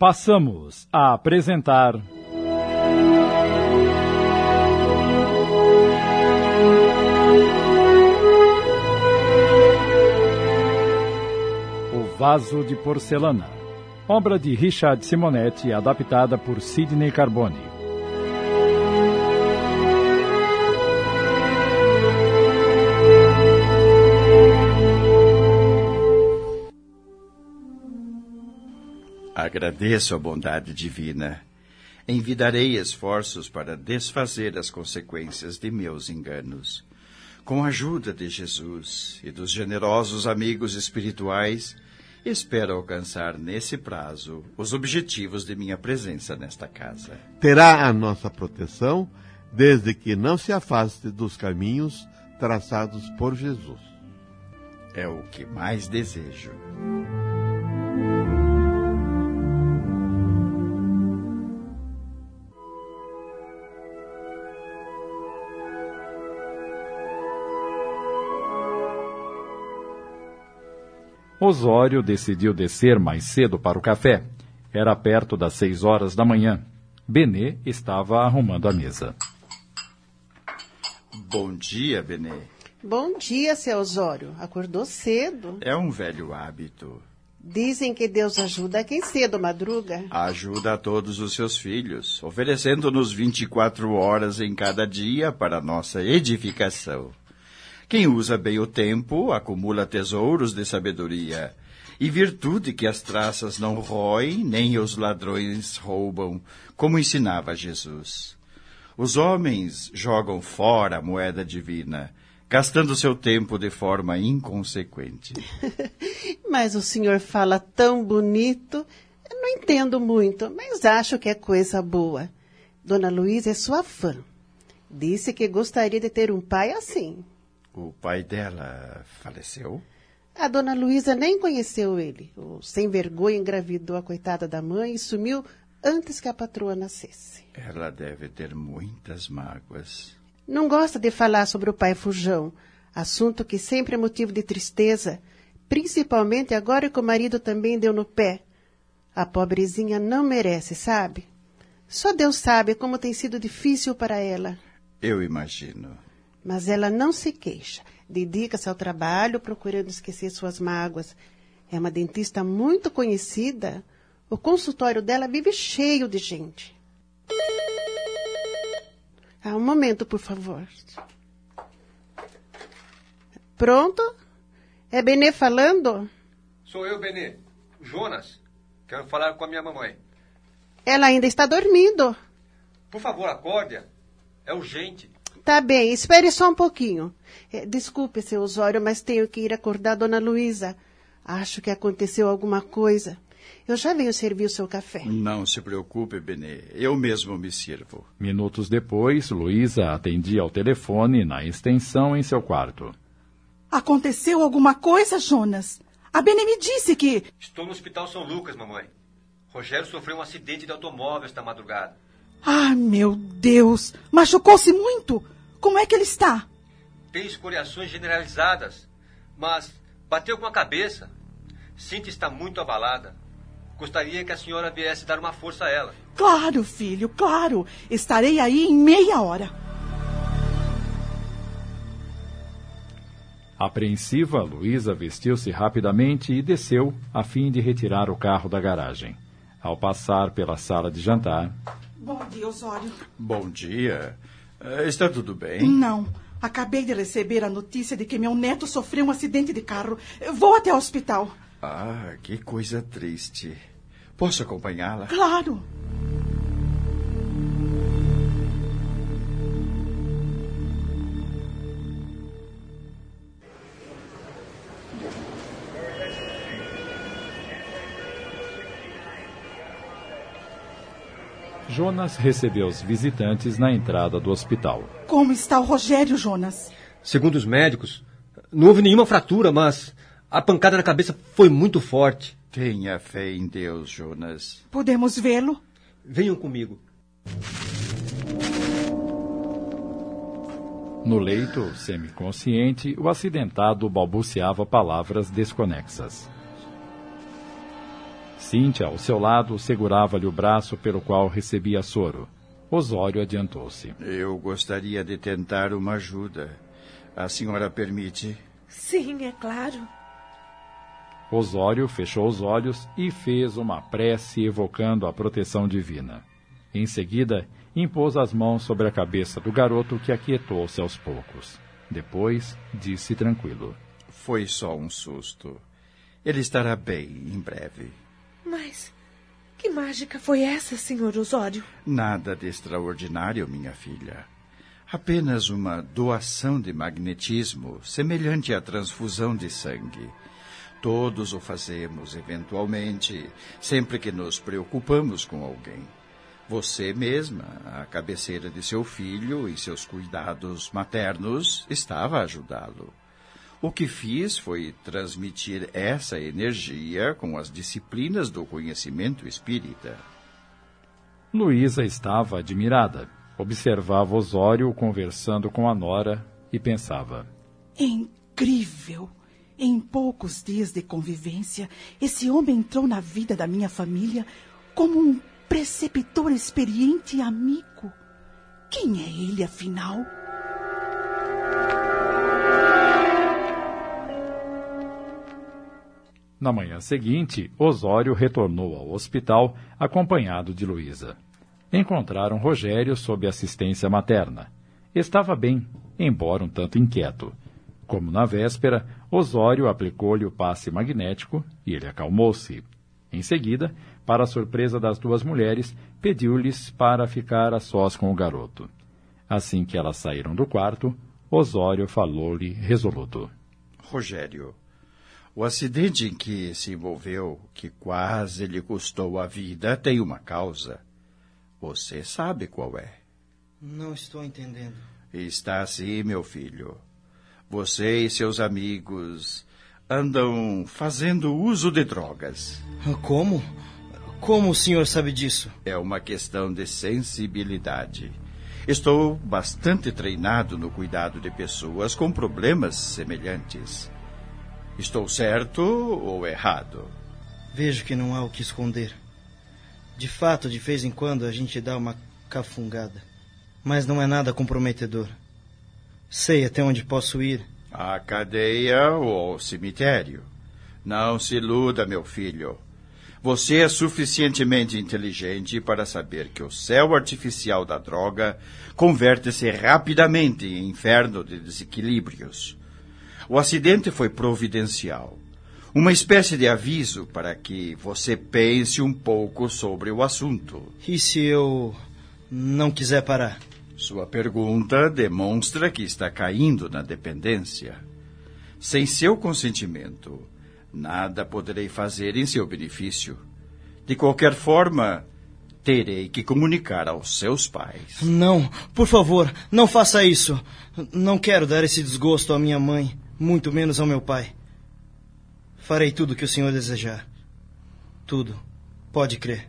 Passamos a apresentar. O Vaso de Porcelana, obra de Richard Simonetti, adaptada por Sidney Carbone. Agradeço a bondade divina. Envidarei esforços para desfazer as consequências de meus enganos. Com a ajuda de Jesus e dos generosos amigos espirituais, espero alcançar nesse prazo os objetivos de minha presença nesta casa. Terá a nossa proteção desde que não se afaste dos caminhos traçados por Jesus. É o que mais desejo. Osório decidiu descer mais cedo para o café. Era perto das seis horas da manhã. Benê estava arrumando a mesa. Bom dia, Benê. Bom dia, seu Osório. Acordou cedo. É um velho hábito. Dizem que Deus ajuda quem cedo madruga. Ajuda a todos os seus filhos, oferecendo-nos 24 horas em cada dia para nossa edificação. Quem usa bem o tempo acumula tesouros de sabedoria e virtude que as traças não roem, nem os ladrões roubam, como ensinava Jesus. Os homens jogam fora a moeda divina, gastando seu tempo de forma inconsequente. mas o senhor fala tão bonito. Eu não entendo muito, mas acho que é coisa boa. Dona Luísa é sua fã. Disse que gostaria de ter um pai assim. O pai dela faleceu? A dona Luísa nem conheceu ele. O sem vergonha engravidou a coitada da mãe e sumiu antes que a patroa nascesse. Ela deve ter muitas mágoas. Não gosta de falar sobre o pai Fujão, assunto que sempre é motivo de tristeza, principalmente agora que o marido também deu no pé. A pobrezinha não merece, sabe? Só Deus sabe como tem sido difícil para ela. Eu imagino. Mas ela não se queixa. Dedica-se ao trabalho, procurando esquecer suas mágoas. É uma dentista muito conhecida. O consultório dela vive cheio de gente. Ah, um momento, por favor. Pronto? É Benê falando? Sou eu, Benê. Jonas. Quero falar com a minha mamãe. Ela ainda está dormindo. Por favor, acorde-a. É urgente. Tá bem, espere só um pouquinho. É, desculpe, seu Osório, mas tenho que ir acordar Dona Luísa. Acho que aconteceu alguma coisa. Eu já venho servir o seu café. Não se preocupe, Benê. Eu mesmo me sirvo. Minutos depois, Luísa atendia ao telefone na extensão em seu quarto. Aconteceu alguma coisa, Jonas? A Benê me disse que. Estou no Hospital São Lucas, mamãe. Rogério sofreu um acidente de automóvel esta madrugada. Ah, meu Deus! Machucou-se muito? Como é que ele está? Tem escoriações generalizadas, mas bateu com a cabeça. Cintia está muito abalada. Gostaria que a senhora viesse dar uma força a ela. Claro, filho, claro. Estarei aí em meia hora. Apreensiva, Luísa vestiu-se rapidamente e desceu, a fim de retirar o carro da garagem. Ao passar pela sala de jantar. Bom dia, Osório. Bom dia. Eh, Está tudo bem? Não. Acabei de receber a notícia de que meu neto sofreu um acidente de carro. Vou até o hospital. Ah, que coisa triste. Posso acompanhá-la? Claro. Jonas recebeu os visitantes na entrada do hospital. Como está o Rogério, Jonas? Segundo os médicos, não houve nenhuma fratura, mas a pancada na cabeça foi muito forte. Tenha fé em Deus, Jonas. Podemos vê-lo? Venham comigo. No leito, semiconsciente, o acidentado balbuciava palavras desconexas. Cíntia, ao seu lado, segurava-lhe o braço pelo qual recebia soro. Osório adiantou-se. Eu gostaria de tentar uma ajuda. A senhora permite? Sim, é claro. Osório fechou os olhos e fez uma prece evocando a proteção divina. Em seguida, impôs as mãos sobre a cabeça do garoto que aquietou-se aos poucos. Depois, disse tranquilo: Foi só um susto. Ele estará bem em breve. Mas que mágica foi essa, senhor Osório? Nada de extraordinário, minha filha. Apenas uma doação de magnetismo, semelhante à transfusão de sangue. Todos o fazemos, eventualmente, sempre que nos preocupamos com alguém. Você mesma, a cabeceira de seu filho e seus cuidados maternos, estava a ajudá-lo. O que fiz foi transmitir essa energia com as disciplinas do conhecimento espírita. Luísa estava admirada. Observava Osório conversando com a Nora e pensava: Incrível! Em poucos dias de convivência, esse homem entrou na vida da minha família como um preceptor experiente e amigo. Quem é ele, afinal? Na manhã seguinte, Osório retornou ao hospital acompanhado de Luísa. Encontraram Rogério sob assistência materna. Estava bem, embora um tanto inquieto. Como na véspera, Osório aplicou-lhe o passe magnético e ele acalmou-se. Em seguida, para a surpresa das duas mulheres, pediu-lhes para ficar a sós com o garoto. Assim que elas saíram do quarto, Osório falou-lhe resoluto. Rogério, o acidente em que se envolveu, que quase lhe custou a vida, tem uma causa. Você sabe qual é? Não estou entendendo. Está assim, meu filho. Você e seus amigos andam fazendo uso de drogas. Como? Como o senhor sabe disso? É uma questão de sensibilidade. Estou bastante treinado no cuidado de pessoas com problemas semelhantes. Estou certo ou errado? Vejo que não há o que esconder. De fato, de vez em quando a gente dá uma cafungada. Mas não é nada comprometedor. Sei até onde posso ir. À cadeia ou ao cemitério. Não se iluda, meu filho. Você é suficientemente inteligente para saber que o céu artificial da droga converte-se rapidamente em inferno de desequilíbrios. O acidente foi providencial. Uma espécie de aviso para que você pense um pouco sobre o assunto. E se eu não quiser parar? Sua pergunta demonstra que está caindo na dependência. Sem seu consentimento, nada poderei fazer em seu benefício. De qualquer forma, terei que comunicar aos seus pais. Não, por favor, não faça isso. Não quero dar esse desgosto à minha mãe muito menos ao meu pai. Farei tudo o que o senhor desejar. Tudo. Pode crer.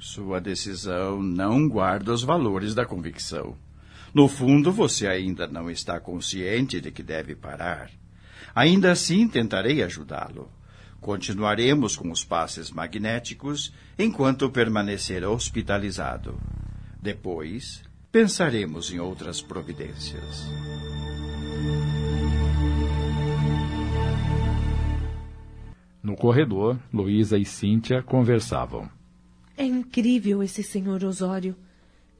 Sua decisão não guarda os valores da convicção. No fundo, você ainda não está consciente de que deve parar. Ainda assim, tentarei ajudá-lo. Continuaremos com os passes magnéticos enquanto permanecer hospitalizado. Depois, pensaremos em outras providências. No corredor, Luísa e Cíntia conversavam. É incrível esse senhor Osório.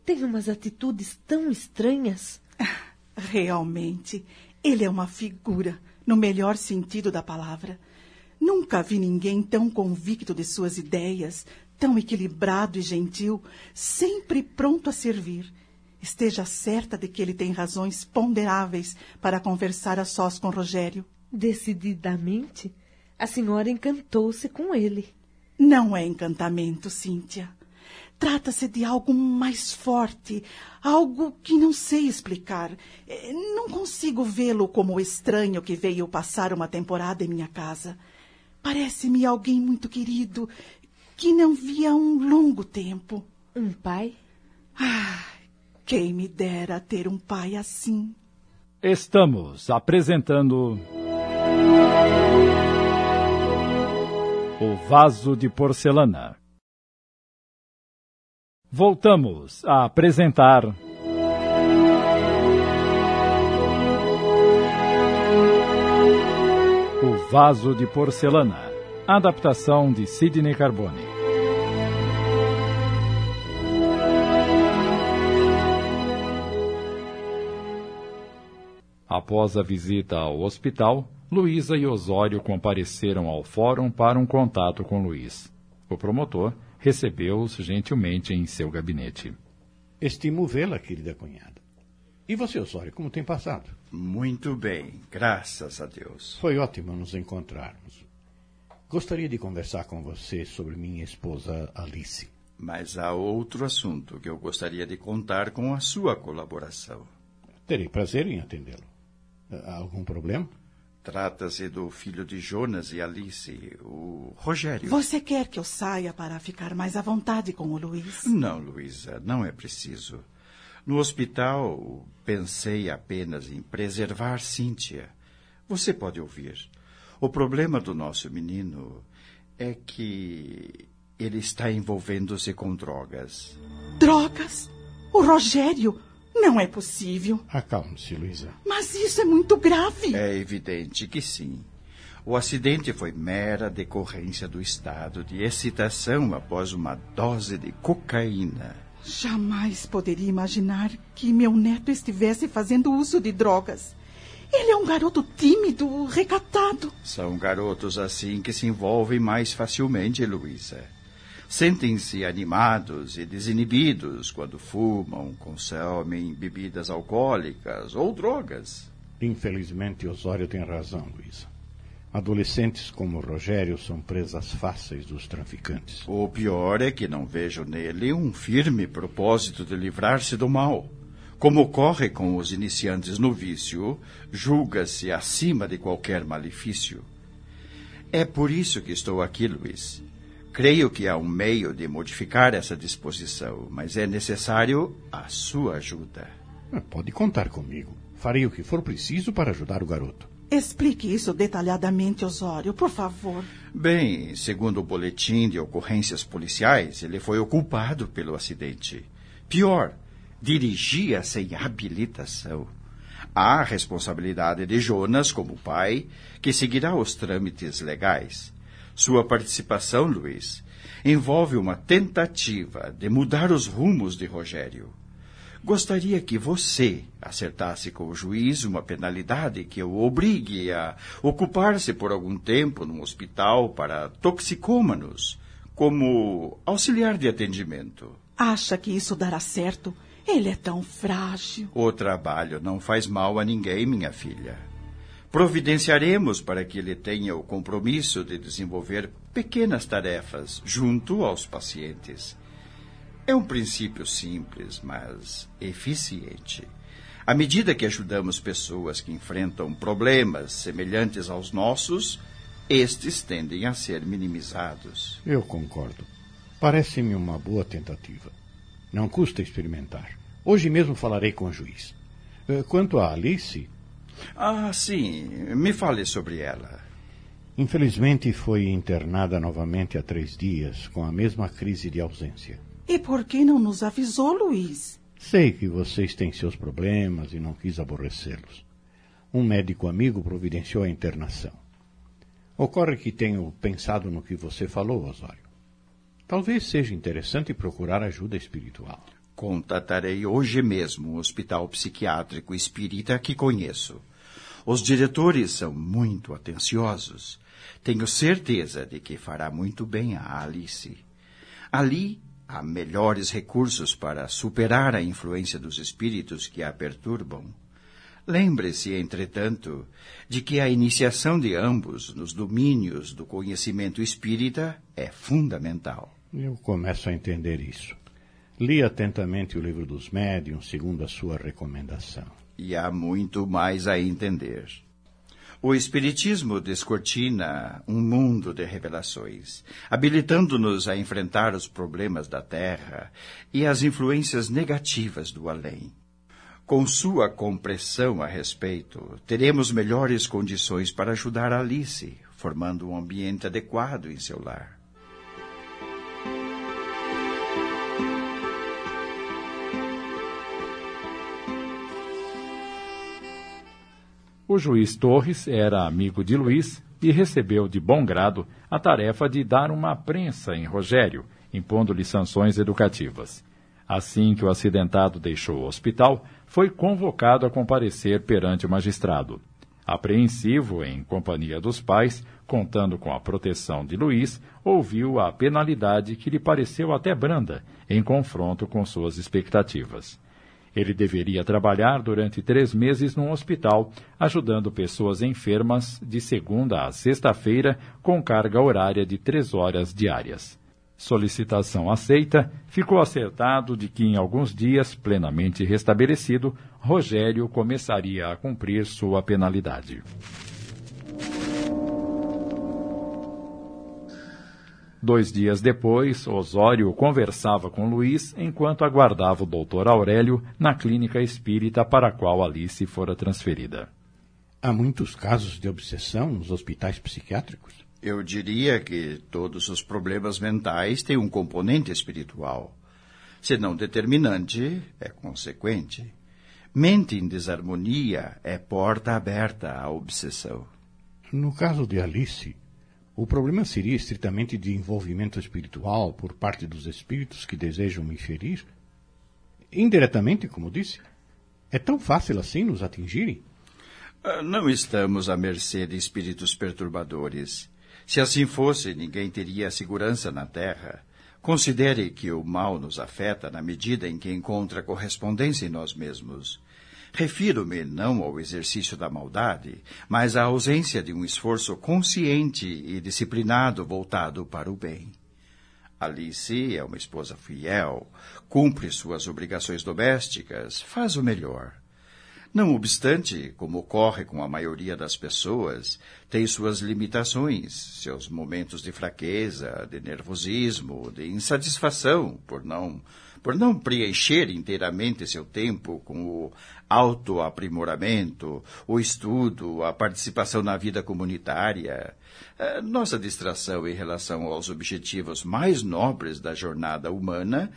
Tem umas atitudes tão estranhas. Realmente, ele é uma figura, no melhor sentido da palavra. Nunca vi ninguém tão convicto de suas ideias, tão equilibrado e gentil, sempre pronto a servir. Esteja certa de que ele tem razões ponderáveis para conversar a sós com Rogério. Decididamente, a senhora encantou-se com ele. Não é encantamento, Cíntia. Trata-se de algo mais forte, algo que não sei explicar. É, não consigo vê-lo como o estranho que veio passar uma temporada em minha casa. Parece-me alguém muito querido, que não via há um longo tempo. Um pai? Ah, quem me dera ter um pai assim. Estamos apresentando. O vaso de porcelana. Voltamos a apresentar. O vaso de porcelana. Adaptação de Sidney Carbone. Após a visita ao hospital, Luísa e Osório compareceram ao fórum para um contato com Luiz. O promotor recebeu-os gentilmente em seu gabinete. Estimo vê-la, querida cunhada. E você, Osório, como tem passado? Muito bem, graças a Deus. Foi ótimo nos encontrarmos. Gostaria de conversar com você sobre minha esposa Alice. Mas há outro assunto que eu gostaria de contar com a sua colaboração. Terei prazer em atendê-lo. Há algum problema? Trata-se do filho de Jonas e Alice, o Rogério. Você quer que eu saia para ficar mais à vontade com o Luiz? Não, Luísa, não é preciso. No hospital, pensei apenas em preservar Cíntia. Você pode ouvir. O problema do nosso menino é que ele está envolvendo-se com drogas. Drogas? O Rogério? Não é possível. Acalme-se, Luísa. Mas isso é muito grave. É evidente que sim. O acidente foi mera decorrência do estado de excitação após uma dose de cocaína. Jamais poderia imaginar que meu neto estivesse fazendo uso de drogas. Ele é um garoto tímido, recatado. São garotos assim que se envolvem mais facilmente, Luísa. Sentem-se animados e desinibidos quando fumam, consomem bebidas alcoólicas ou drogas. Infelizmente, Osório tem razão, Luísa. Adolescentes como Rogério são presas fáceis dos traficantes. O pior é que não vejo nele um firme propósito de livrar-se do mal. Como ocorre com os iniciantes no vício, julga-se acima de qualquer malefício. É por isso que estou aqui, Luiz. Creio que há um meio de modificar essa disposição, mas é necessário a sua ajuda. Pode contar comigo. Farei o que for preciso para ajudar o garoto. Explique isso detalhadamente, Osório, por favor. Bem, segundo o boletim de ocorrências policiais, ele foi o culpado pelo acidente. Pior, dirigia sem habilitação. Há a responsabilidade de Jonas como pai, que seguirá os trâmites legais. Sua participação, Luiz, envolve uma tentativa de mudar os rumos de Rogério. Gostaria que você acertasse com o juiz uma penalidade que o obrigue a ocupar-se por algum tempo num hospital para toxicômanos, como auxiliar de atendimento. Acha que isso dará certo? Ele é tão frágil. O trabalho não faz mal a ninguém, minha filha. Providenciaremos para que ele tenha o compromisso de desenvolver pequenas tarefas junto aos pacientes. É um princípio simples, mas eficiente. À medida que ajudamos pessoas que enfrentam problemas semelhantes aos nossos, estes tendem a ser minimizados. Eu concordo. Parece-me uma boa tentativa. Não custa experimentar. Hoje mesmo falarei com o juiz. Eh, Quanto a Alice, Ah, sim. Me fale sobre ela. infelizmente foi internada novamente há três dias com a mesma crise de ausência. E por que não nos avisou, Luiz? Sei que vocês têm seus problemas e não quis aborrecê-los. Um médico amigo providenciou a internação. Ocorre que tenho pensado no que você falou, Osório. Talvez seja interessante procurar ajuda espiritual. Contatarei hoje mesmo o hospital psiquiátrico espírita que conheço. Os diretores são muito atenciosos. Tenho certeza de que fará muito bem a Alice. Ali há melhores recursos para superar a influência dos espíritos que a perturbam. Lembre-se, entretanto, de que a iniciação de ambos nos domínios do conhecimento espírita é fundamental. Eu começo a entender isso. Li atentamente o livro dos médiuns, segundo a sua recomendação. E há muito mais a entender. O Espiritismo descortina um mundo de revelações, habilitando-nos a enfrentar os problemas da Terra e as influências negativas do além. Com sua compreensão a respeito, teremos melhores condições para ajudar Alice, formando um ambiente adequado em seu lar. O juiz Torres era amigo de Luiz e recebeu de bom grado a tarefa de dar uma prensa em Rogério, impondo-lhe sanções educativas. Assim que o acidentado deixou o hospital, foi convocado a comparecer perante o magistrado. Apreensivo, em companhia dos pais, contando com a proteção de Luiz, ouviu a penalidade que lhe pareceu até branda, em confronto com suas expectativas. Ele deveria trabalhar durante três meses num hospital, ajudando pessoas enfermas de segunda a sexta-feira, com carga horária de três horas diárias. Solicitação aceita, ficou acertado de que em alguns dias, plenamente restabelecido, Rogério começaria a cumprir sua penalidade. Dois dias depois, Osório conversava com Luiz enquanto aguardava o doutor Aurélio na clínica espírita para a qual Alice fora transferida. Há muitos casos de obsessão nos hospitais psiquiátricos? Eu diria que todos os problemas mentais têm um componente espiritual. Se não determinante, é consequente. Mente em desarmonia é porta aberta à obsessão. No caso de Alice, o problema seria estritamente de envolvimento espiritual por parte dos espíritos que desejam me ferir? Indiretamente, como disse. É tão fácil assim nos atingirem? Ah, não estamos à mercê de espíritos perturbadores. Se assim fosse, ninguém teria segurança na Terra. Considere que o mal nos afeta na medida em que encontra correspondência em nós mesmos. Refiro-me não ao exercício da maldade, mas à ausência de um esforço consciente e disciplinado voltado para o bem. Alice é uma esposa fiel, cumpre suas obrigações domésticas, faz o melhor. Não obstante, como ocorre com a maioria das pessoas, tem suas limitações, seus momentos de fraqueza, de nervosismo, de insatisfação por não por não preencher inteiramente seu tempo com o autoaprimoramento, o estudo, a participação na vida comunitária. Eh, nossa distração em relação aos objetivos mais nobres da jornada humana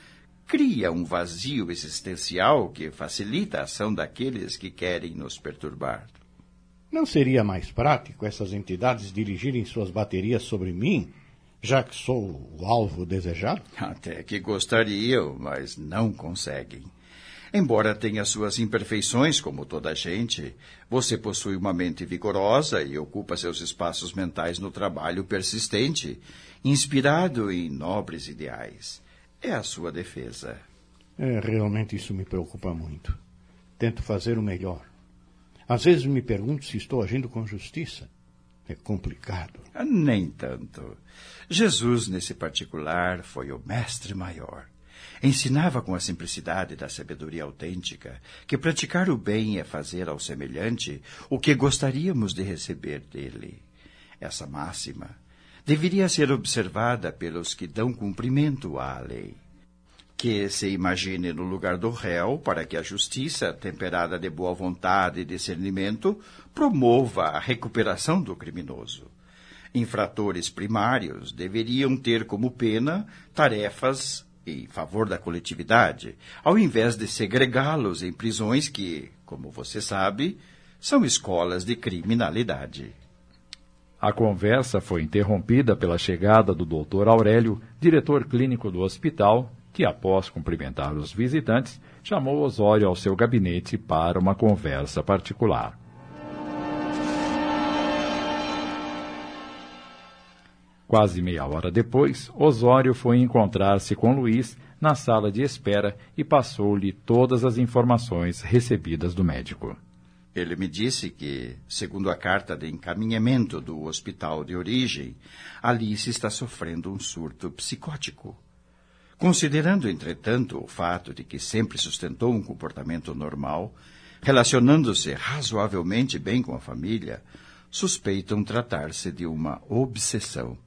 cria um vazio existencial que facilita a ação daqueles que querem nos perturbar. Não seria mais prático essas entidades dirigirem suas baterias sobre mim, já que sou o alvo desejado? Até que gostariam, mas não conseguem. Embora tenha suas imperfeições, como toda a gente, você possui uma mente vigorosa e ocupa seus espaços mentais no trabalho persistente, inspirado em nobres ideais é a sua defesa. É, realmente isso me preocupa muito. Tento fazer o melhor. Às vezes me pergunto se estou agindo com justiça. É complicado. Ah, nem tanto. Jesus, nesse particular, foi o mestre maior. Ensinava com a simplicidade da sabedoria autêntica que praticar o bem é fazer ao semelhante o que gostaríamos de receber dele. Essa máxima deveria ser observada pelos que dão cumprimento à lei. Que se imagine no lugar do réu para que a justiça, temperada de boa vontade e discernimento, promova a recuperação do criminoso. Infratores primários deveriam ter como pena tarefas em favor da coletividade, ao invés de segregá-los em prisões que, como você sabe, são escolas de criminalidade. A conversa foi interrompida pela chegada do Dr. Aurélio, diretor clínico do hospital, que, após cumprimentar os visitantes, chamou Osório ao seu gabinete para uma conversa particular. Quase meia hora depois, Osório foi encontrar-se com Luiz na sala de espera e passou-lhe todas as informações recebidas do médico. Ele me disse que, segundo a carta de encaminhamento do hospital de origem, Alice está sofrendo um surto psicótico. Considerando, entretanto, o fato de que sempre sustentou um comportamento normal, relacionando-se razoavelmente bem com a família, suspeitam tratar-se de uma obsessão.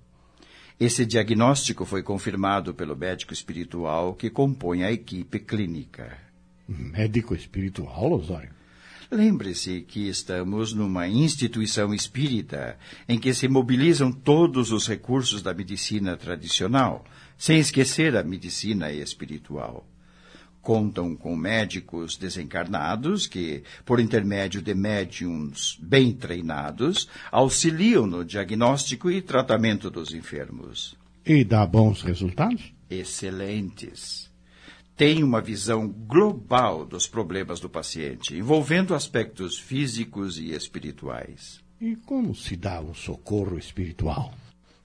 Esse diagnóstico foi confirmado pelo médico espiritual que compõe a equipe clínica. Médico espiritual, Osório? Lembre-se que estamos numa instituição espírita em que se mobilizam todos os recursos da medicina tradicional, sem esquecer a medicina espiritual. Contam com médicos desencarnados que, por intermédio de médiums bem treinados, auxiliam no diagnóstico e tratamento dos enfermos. E dá bons resultados? Excelentes tem uma visão global dos problemas do paciente, envolvendo aspectos físicos e espirituais. E como se dá o socorro espiritual?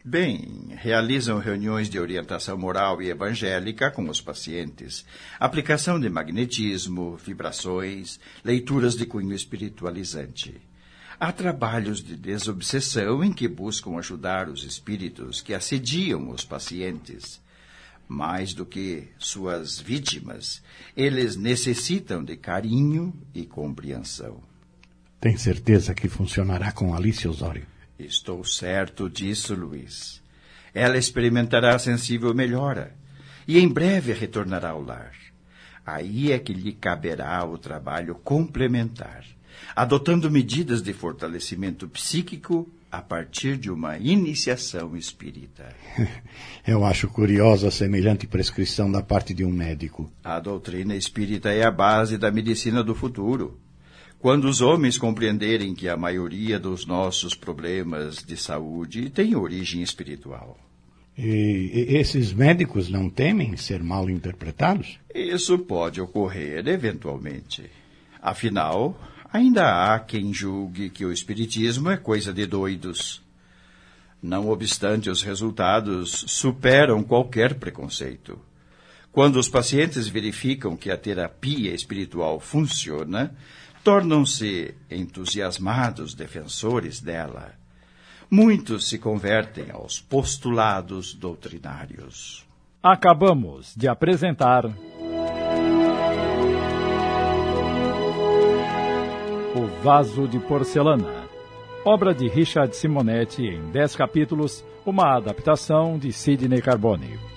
Bem, realizam reuniões de orientação moral e evangélica com os pacientes, aplicação de magnetismo, vibrações, leituras de cunho espiritualizante. Há trabalhos de desobsessão em que buscam ajudar os espíritos que assediam os pacientes mais do que suas vítimas, eles necessitam de carinho e compreensão. Tem certeza que funcionará com Alice Osório? Estou certo disso, Luiz. Ela experimentará sensível melhora e em breve retornará ao lar. Aí é que lhe caberá o trabalho complementar, adotando medidas de fortalecimento psíquico a partir de uma iniciação espírita. Eu acho curiosa a semelhante prescrição da parte de um médico. A doutrina espírita é a base da medicina do futuro. Quando os homens compreenderem que a maioria dos nossos problemas de saúde tem origem espiritual. E esses médicos não temem ser mal interpretados? Isso pode ocorrer eventualmente. Afinal, Ainda há quem julgue que o Espiritismo é coisa de doidos. Não obstante, os resultados superam qualquer preconceito. Quando os pacientes verificam que a terapia espiritual funciona, tornam-se entusiasmados defensores dela. Muitos se convertem aos postulados doutrinários. Acabamos de apresentar. O Vaso de Porcelana. Obra de Richard Simonetti em dez capítulos, uma adaptação de Sidney Carbone.